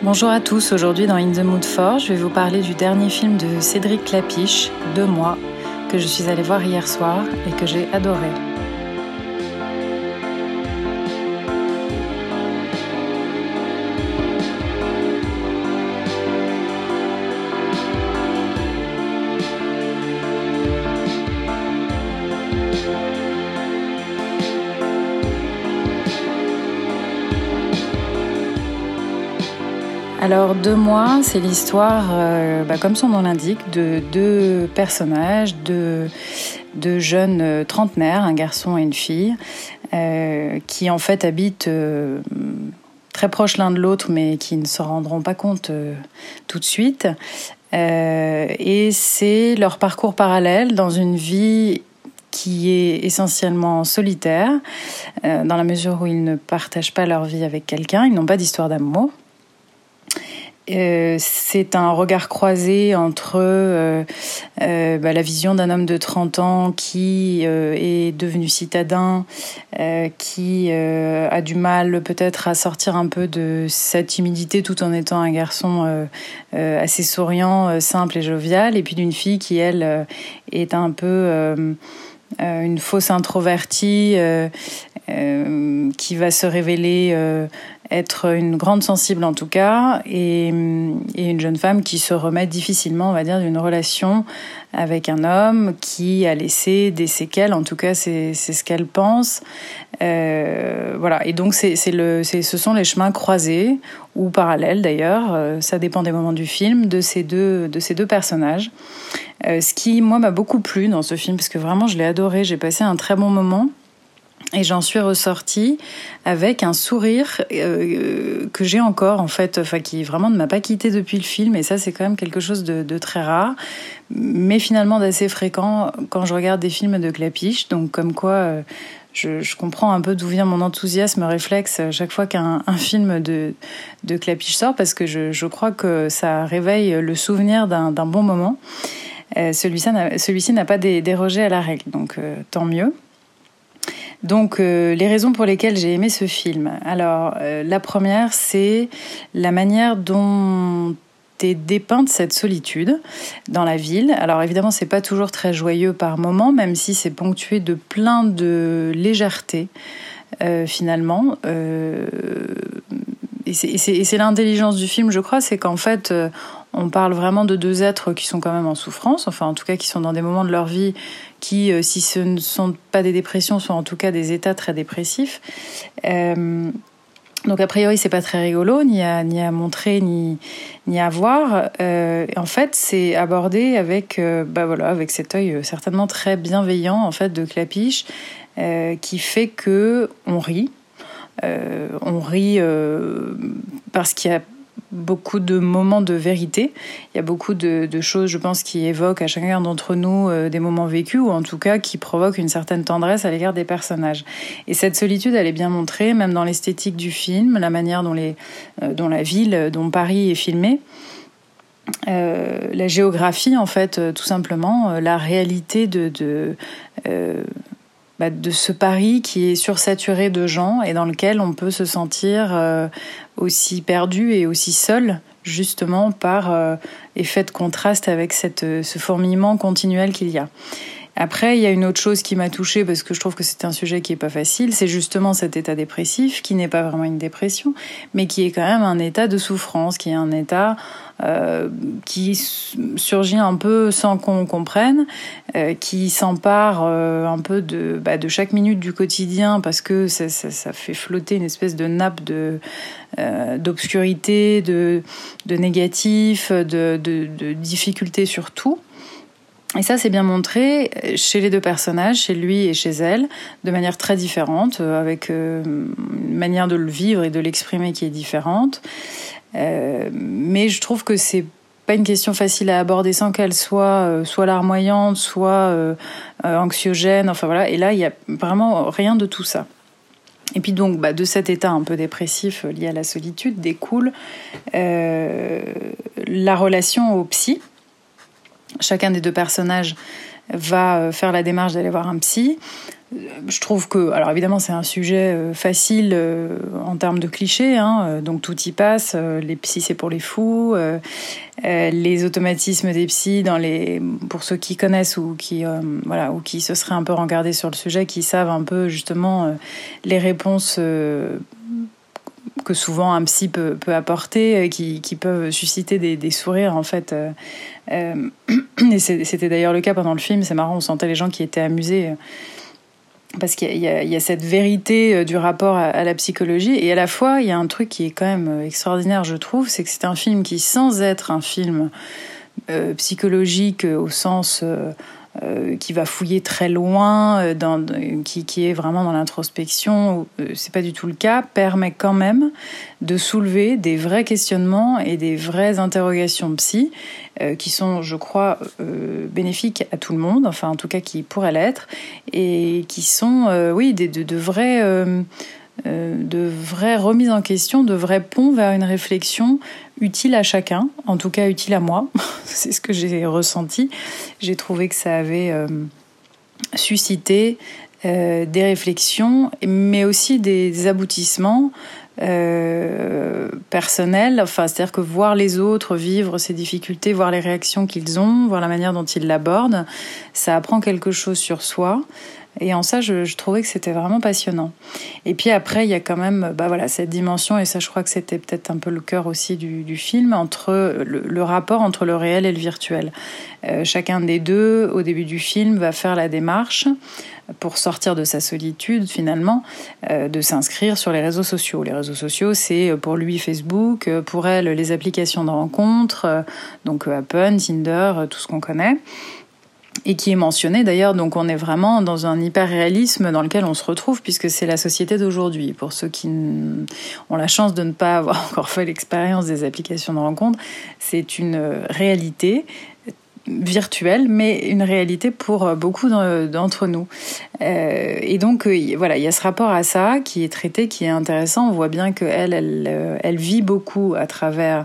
Bonjour à tous, aujourd'hui dans In the Mood for, je vais vous parler du dernier film de Cédric Clapiche, Deux mois, que je suis allée voir hier soir et que j'ai adoré. Alors Deux mois, c'est l'histoire, euh, bah, comme son nom l'indique, de deux personnages, de, de jeunes euh, trentenaires, un garçon et une fille, euh, qui en fait habitent très proches l'un de l'autre, mais qui ne se rendront pas compte tout de suite. et c'est leur parcours parallèle dans une vie qui est essentiellement solitaire, dans la mesure où ils ne partagent pas leur vie avec quelqu'un, ils n'ont pas d'histoire d'amour. Euh, c'est un regard croisé entre euh, euh, bah, la vision d'un homme de 30 ans qui est devenu citadin, qui a du mal peut-être à sortir un peu de sa timidité tout en étant un garçon assez souriant, simple et jovial, et puis d'une fille qui, elle, est un peu... une fausse introvertie qui va se révéler être une grande sensible en tout cas, et, une jeune femme qui se remet difficilement, on va dire, d'une relation avec un homme qui a laissé des séquelles, en tout cas c'est ce qu'elle pense. Euh, voilà, et donc c'est le, ce sont les chemins croisés, ou parallèles d'ailleurs, euh, ça dépend des moments du film, de ces deux, de ces deux personnages. Euh, ce qui, moi, m'a beaucoup plu dans ce film, parce que vraiment je l'ai adoré, j'ai passé un très bon moment. Et j'en suis ressortie avec un sourire euh, que j'ai encore en fait, enfin qui vraiment ne m'a pas quitté depuis le film. Et ça, c'est quand même quelque chose de, très rare, mais finalement d'assez fréquent quand je regarde des films de Clapiche. Donc comme quoi, euh, je, comprends un peu d'où vient mon enthousiasme réflexe chaque fois qu'un film de, Clapiche sort, parce que je, crois que ça réveille le souvenir d'un bon moment. Euh, celui-ci n'a pas dérogé à la règle, donc tant mieux. Donc euh, les raisons pour lesquelles j'ai aimé ce film. Alors euh, la première, c'est la manière dont est dépeinte cette solitude dans la ville. Alors évidemment, c'est pas toujours très joyeux par moment, même si c'est ponctué de plein de légèreté. Euh, finalement, et c'est l'intelligence du film, je crois, c'est qu'en fait, on parle vraiment de deux êtres qui sont quand même en souffrance, enfin en tout cas qui sont dans des moments de leur vie qui, euh, si ce ne sont pas des dépressions, sont en tout cas des états très dépressifs. Euh, donc a priori c'est pas très rigolo ni à montrer ni à voir. Euh, en fait c'est abordé avec bah voilà avec cet œil certainement très bienveillant en fait de Clapiche qui fait que on rit. On rit parce qu'il y a beaucoup de moments de vérité. Il y a beaucoup de, choses, je pense, qui évoquent à chacun d'entre nous euh, des moments vécus ou en tout cas qui provoquent une certaine tendresse à l'égard des personnages. Et cette solitude, elle est bien montrée, même dans l'esthétique du film, la manière dont, euh, la ville, dont Paris est filmée. Euh, la géographie, en fait, tout simplement, la réalité de bah, de ce Paris qui est sursaturé de gens et dans lequel on peut se sentir euh, aussi perdu et aussi seul, justement par euh, effet de contraste avec cette, ce fourmillement continuel qu'il y a. Après, il y a une autre chose qui m'a touchée parce que je trouve que c'est un sujet qui est pas facile, c'est justement cet état dépressif qui n'est pas vraiment une dépression, mais qui est quand même un état de souffrance, qui est un état euh, qui surgit un peu sans qu'on comprenne, euh, qui s'empare euh, un peu de, bah, de chaque minute du quotidien parce que ça, ça, ça fait flotter une espèce de nappe de d'obscurité, de, de négatif, de, de, de difficulté sur tout. Et ça, c'est bien montré chez les deux personnages, chez lui et chez elle, de manière très différente, euh, avec euh, une manière de le vivre et de l'exprimer qui est différente. Euh, mais je trouve que c'est pas une question facile à aborder sans qu'elle soit soit larmoyante, soit anxiogène. Enfin voilà. Et là, il y a vraiment rien de tout ça. Et puis donc, bah, de cet état un peu dépressif lié à la solitude découle la relation au psy, Chacun des deux personnages va euh, faire la démarche d'aller voir un psy. je trouve que, alors évidemment, c'est un sujet euh, facile euh, en termes de clichés, hein, euh, donc tout y passe. les psys, c'est pour les fous. les automatismes des psys, pour ceux qui connaissent ou qui, ou qui se seraient un peu regardés sur le sujet, qui savent un peu justement les réponses que souvent un psy peut, apporter, qui, qui, peuvent susciter des, sourires en fait. et c'était d'ailleurs le cas pendant le film. C'est marrant, on sentait les gens qui étaient amusés parce qu'il y, a cette vérité euh, du rapport à, la psychologie et à la fois il y a un truc qui est quand même euh, extraordinaire je trouve c'est que c'est un film qui sans être un film euh, psychologique au sens euh, qui va fouiller très loin, euh, dans, qui, est vraiment dans l'introspection, euh, c'est pas du tout le cas, permet quand même de soulever des vrais questionnements et des vraies interrogations psy qui sont, je crois, bénéfiques à tout le monde, enfin en tout cas qui pourraient l'être, et qui sont, oui, des, de, vrais euh, de vraies remises en question, de vrais ponts vers une réflexion utile à chacun, en tout cas utile à moi. C'est ce que j'ai ressenti. J'ai trouvé que ça avait euh, suscité euh, des réflexions, mais aussi des, aboutissements personnels. Enfin, c'est-à-dire que voir les autres vivre ces difficultés, voir les réactions qu'ils ont, voir la manière dont ils l'abordent, ça apprend quelque chose sur soi. Et en ça, je, trouvais que c'était vraiment passionnant. Et puis après, il y a quand même bah voilà, cette dimension, et ça, je crois que c'était peut-être un peu le cœur aussi du, film, entre le, rapport entre le réel et le virtuel. Euh, chacun des deux, au début du film, va faire la démarche pour sortir de sa solitude finalement, euh, de s'inscrire sur les réseaux sociaux. Les réseaux sociaux, c'est pour lui Facebook, pour elle les applications de rencontres, donc Apple, Tinder, tout ce qu'on connaît et qui est mentionné d'ailleurs. Donc on est vraiment dans un hyper-réalisme dans lequel on se retrouve puisque c'est la société d'aujourd'hui. Pour ceux qui ont la chance de ne pas avoir encore fait l'expérience des applications de rencontre, c'est une réalité virtuelle, mais une réalité pour beaucoup d'entre nous. Euh, et donc euh, voilà, il y a ce rapport à ça qui est traité, qui est intéressant. On voit bien qu'elle, elle, euh, elle vit beaucoup à travers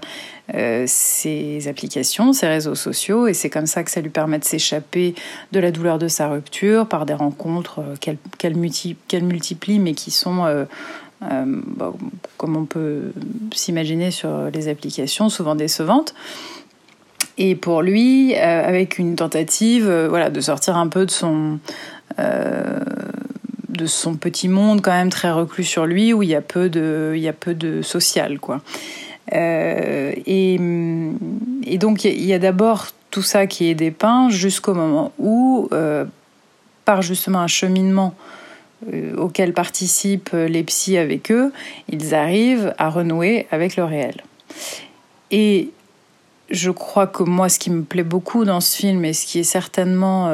euh, ses applications, ses réseaux sociaux, et c'est comme ça que ça lui permet de s'échapper de la douleur de sa rupture par des rencontres euh, qu'elle multiplie, mais qui sont, euh, comme on peut s'imaginer sur les applications, souvent décevantes. Et pour lui, avec une tentative, voilà, de sortir un peu de son de son petit monde quand même très reclus sur lui où il y a peu de il y a peu de social quoi euh, et, et, donc il y a, d'abord tout ça qui est dépeint jusqu'au moment où, euh, par justement un cheminement euh, auquel participent les psys avec eux, ils arrivent à renouer avec le réel. Et je crois que moi, ce qui me plaît beaucoup dans ce film et ce qui est certainement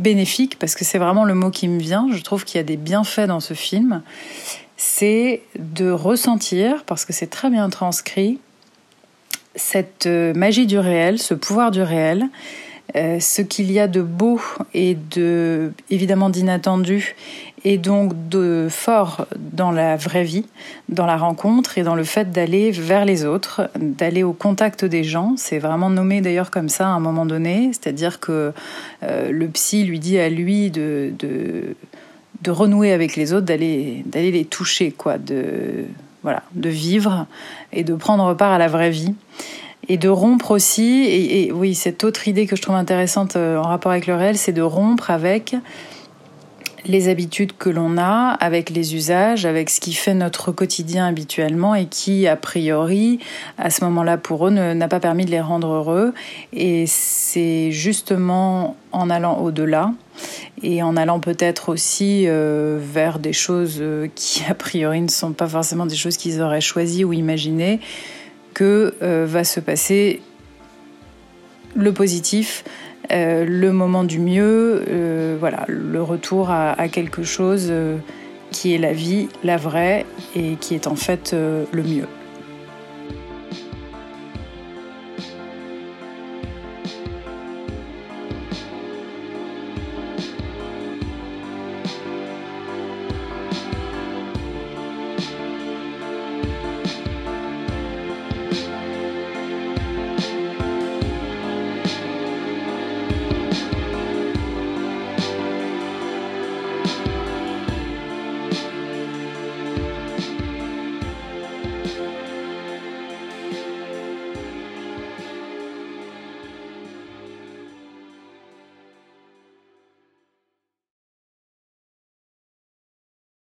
bénéfique, parce que c'est vraiment le mot qui me vient, je trouve qu'il y a des bienfaits dans ce film, c'est de ressentir, parce que c'est très bien transcrit, cette euh, magie du réel, ce pouvoir du réel, euh, ce qu'il y a de beau et de évidemment d'inattendu et donc de fort dans la vraie vie, dans la rencontre et dans le fait d'aller vers les autres, d'aller au contact des gens. C'est vraiment nommé d'ailleurs comme ça à un moment donné, c'est-à-dire que euh, le psy lui dit à lui de de renouer avec les autres, d'aller d'aller les toucher, quoi, de voilà, de vivre et de prendre part à la vraie vie et de rompre aussi. Et, oui, cette autre idée que je trouve intéressante euh, en rapport avec le réel, c'est de rompre avec les habitudes que l'on a, avec les usages, avec ce qui fait notre quotidien habituellement et qui, a priori, à ce moment-là, pour eux, n'a pas permis de les rendre heureux. Et c'est justement en allant au-delà et en allant peut-être aussi euh, vers des choses euh, qui a priori ne sont pas forcément des choses qu'ils auraient choisies ou imaginées, que euh, va se passer le positif, le moment du mieux, voilà, le retour à quelque chose qui est la vie, la vraie, et qui est en fait le mieux.